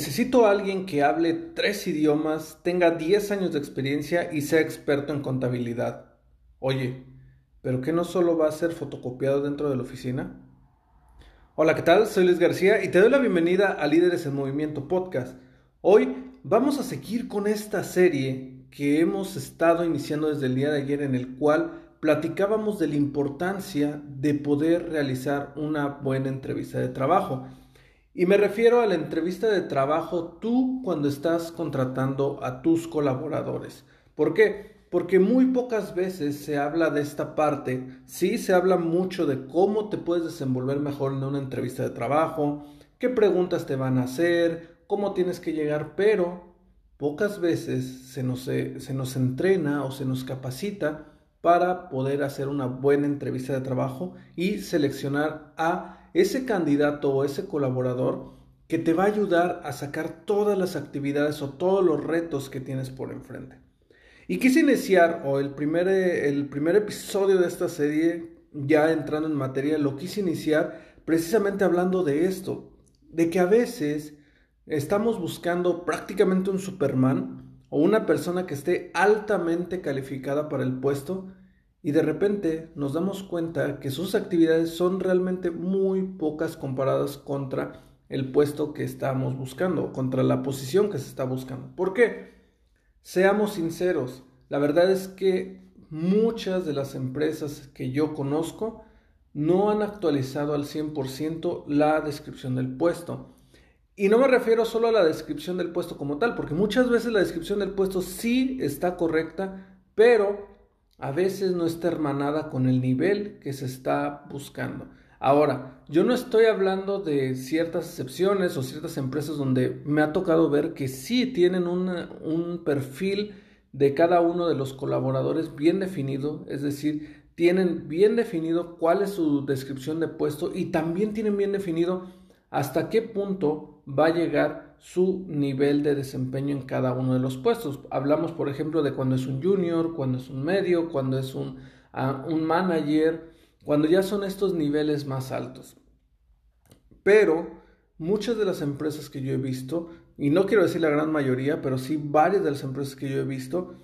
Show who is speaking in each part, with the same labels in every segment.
Speaker 1: Necesito a alguien que hable tres idiomas, tenga 10 años de experiencia y sea experto en contabilidad. Oye, ¿pero qué no solo va a ser fotocopiado dentro de la oficina? Hola, ¿qué tal? Soy Luis García y te doy la bienvenida a Líderes en Movimiento Podcast. Hoy vamos a seguir con esta serie que hemos estado iniciando desde el día de ayer en el cual platicábamos de la importancia de poder realizar una buena entrevista de trabajo. Y me refiero a la entrevista de trabajo tú cuando estás contratando a tus colaboradores. ¿Por qué? Porque muy pocas veces se habla de esta parte. Sí se habla mucho de cómo te puedes desenvolver mejor en una entrevista de trabajo, qué preguntas te van a hacer, cómo tienes que llegar, pero pocas veces se nos, se nos entrena o se nos capacita para poder hacer una buena entrevista de trabajo y seleccionar a ese candidato o ese colaborador que te va a ayudar a sacar todas las actividades o todos los retos que tienes por enfrente. Y quise iniciar, o el primer, el primer episodio de esta serie, ya entrando en materia, lo quise iniciar precisamente hablando de esto, de que a veces estamos buscando prácticamente un Superman o una persona que esté altamente calificada para el puesto, y de repente nos damos cuenta que sus actividades son realmente muy pocas comparadas contra el puesto que estamos buscando, contra la posición que se está buscando. ¿Por qué? Seamos sinceros, la verdad es que muchas de las empresas que yo conozco no han actualizado al 100% la descripción del puesto. Y no me refiero solo a la descripción del puesto como tal, porque muchas veces la descripción del puesto sí está correcta, pero a veces no está hermanada con el nivel que se está buscando. Ahora, yo no estoy hablando de ciertas excepciones o ciertas empresas donde me ha tocado ver que sí tienen un perfil de cada uno de los colaboradores bien definido, es decir, tienen bien definido cuál es su descripción de puesto y también tienen bien definido hasta qué punto va a llegar su nivel de desempeño en cada uno de los puestos. Hablamos, por ejemplo, de cuando es un junior, cuando es un medio, cuando es un, ah, un manager, cuando ya son estos niveles más altos. Pero muchas de las empresas que yo he visto, y no quiero decir la gran mayoría, pero sí varias de las empresas que yo he visto,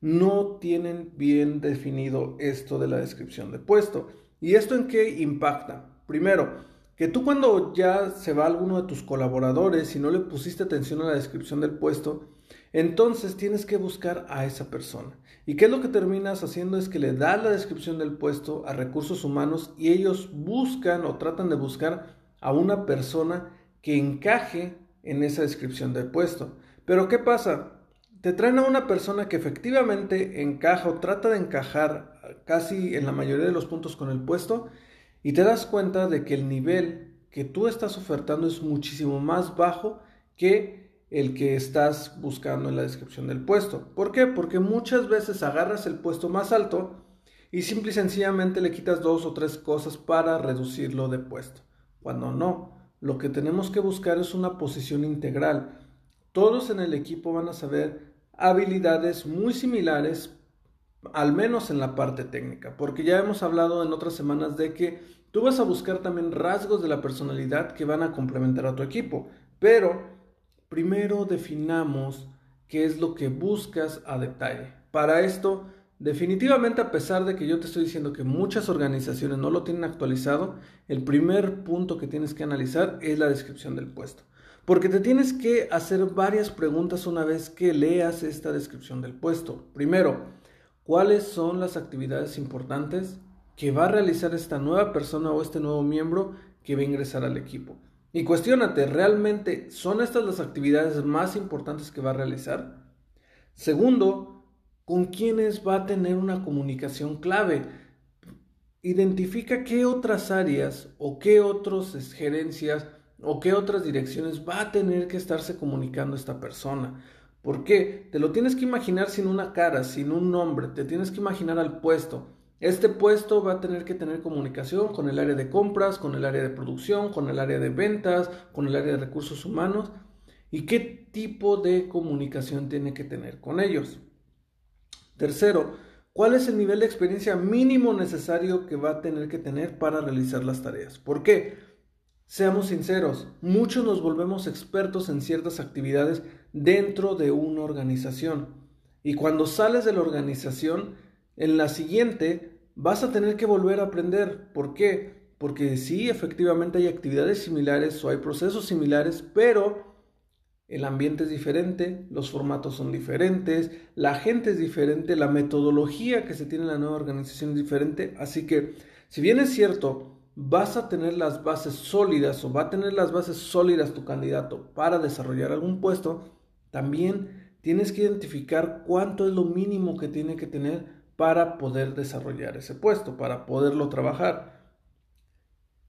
Speaker 1: no tienen bien definido esto de la descripción de puesto. ¿Y esto en qué impacta? Primero, que tú cuando ya se va alguno de tus colaboradores y no le pusiste atención a la descripción del puesto, entonces tienes que buscar a esa persona. ¿Y qué es lo que terminas haciendo? Es que le das la descripción del puesto a recursos humanos y ellos buscan o tratan de buscar a una persona que encaje en esa descripción del puesto. Pero ¿qué pasa? Te traen a una persona que efectivamente encaja o trata de encajar casi en la mayoría de los puntos con el puesto y te das cuenta de que el nivel que tú estás ofertando es muchísimo más bajo que el que estás buscando en la descripción del puesto. ¿Por qué? Porque muchas veces agarras el puesto más alto y simple y sencillamente le quitas dos o tres cosas para reducirlo de puesto. Cuando no, lo que tenemos que buscar es una posición integral. Todos en el equipo van a saber habilidades muy similares, al menos en la parte técnica, porque ya hemos hablado en otras semanas de que Tú vas a buscar también rasgos de la personalidad que van a complementar a tu equipo, pero primero definamos qué es lo que buscas a detalle. Para esto, definitivamente a pesar de que yo te estoy diciendo que muchas organizaciones no lo tienen actualizado, el primer punto que tienes que analizar es la descripción del puesto. Porque te tienes que hacer varias preguntas una vez que leas esta descripción del puesto. Primero, ¿cuáles son las actividades importantes? que va a realizar esta nueva persona o este nuevo miembro que va a ingresar al equipo. Y cuestionate, ¿realmente son estas las actividades más importantes que va a realizar? Segundo, con quiénes va a tener una comunicación clave. Identifica qué otras áreas o qué otras gerencias o qué otras direcciones va a tener que estarse comunicando esta persona. ¿Por qué? Te lo tienes que imaginar sin una cara, sin un nombre, te tienes que imaginar al puesto. Este puesto va a tener que tener comunicación con el área de compras, con el área de producción, con el área de ventas, con el área de recursos humanos y qué tipo de comunicación tiene que tener con ellos. Tercero, ¿cuál es el nivel de experiencia mínimo necesario que va a tener que tener para realizar las tareas? ¿Por qué? Seamos sinceros, muchos nos volvemos expertos en ciertas actividades dentro de una organización. Y cuando sales de la organización, en la siguiente vas a tener que volver a aprender. ¿Por qué? Porque sí, efectivamente hay actividades similares o hay procesos similares, pero el ambiente es diferente, los formatos son diferentes, la gente es diferente, la metodología que se tiene en la nueva organización es diferente. Así que, si bien es cierto, vas a tener las bases sólidas o va a tener las bases sólidas tu candidato para desarrollar algún puesto, también tienes que identificar cuánto es lo mínimo que tiene que tener para poder desarrollar ese puesto, para poderlo trabajar.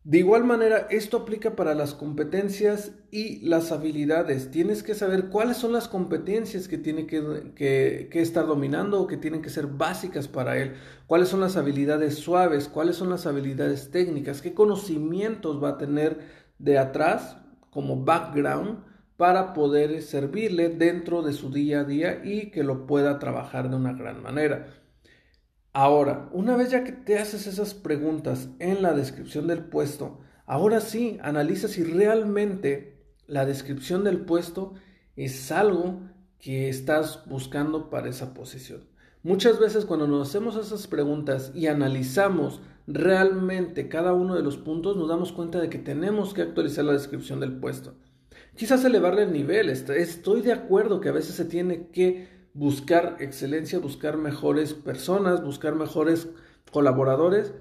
Speaker 1: De igual manera, esto aplica para las competencias y las habilidades. Tienes que saber cuáles son las competencias que tiene que, estar dominando o que tienen que ser básicas para él. Cuáles son las habilidades suaves, cuáles son las habilidades técnicas, qué conocimientos va a tener de atrás como background para poder servirle dentro de su día a día y que lo pueda trabajar de una gran manera. Ahora, una vez ya que te haces esas preguntas en la descripción del puesto, ahora sí, analiza si realmente la descripción del puesto es algo que estás buscando para esa posición. Muchas veces cuando nos hacemos esas preguntas y analizamos realmente cada uno de los puntos, nos damos cuenta de que tenemos que actualizar la descripción del puesto. Quizás elevarle el nivel, estoy de acuerdo que a veces se tiene que buscar excelencia, buscar mejores personas, buscar mejores colaboradores,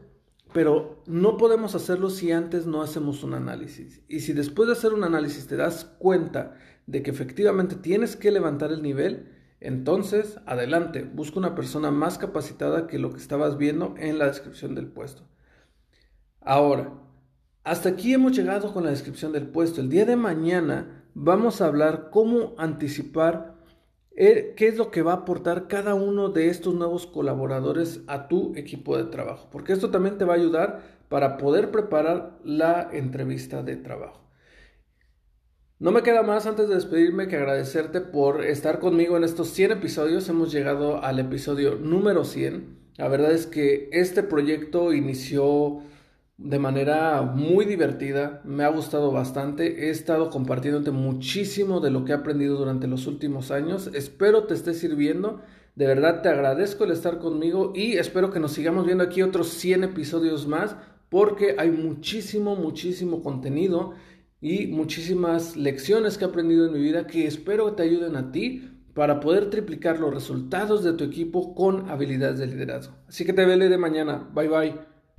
Speaker 1: pero no podemos hacerlo si antes no hacemos un análisis. Y si después de hacer un análisis te das cuenta de que efectivamente tienes que levantar el nivel, entonces adelante, busca una persona más capacitada que lo que estabas viendo en la descripción del puesto. Ahora, hasta aquí hemos llegado con la descripción del puesto. El día de mañana vamos a hablar cómo anticipar qué es lo que va a aportar cada uno de estos nuevos colaboradores a tu equipo de trabajo, porque esto también te va a ayudar para poder preparar la entrevista de trabajo. No me queda más antes de despedirme que agradecerte por estar conmigo en estos 100 episodios. Hemos llegado al episodio número 100. La verdad es que este proyecto inició de manera muy divertida, me ha gustado bastante, he estado compartiéndote muchísimo de lo que he aprendido durante los últimos años, espero te esté sirviendo, de verdad te agradezco el estar conmigo y espero que nos sigamos viendo aquí otros 100 episodios más porque hay muchísimo, muchísimo contenido y muchísimas lecciones que he aprendido en mi vida que espero te ayuden a ti para poder triplicar los resultados de tu equipo con habilidades de liderazgo. Así que te veré de mañana. Bye bye.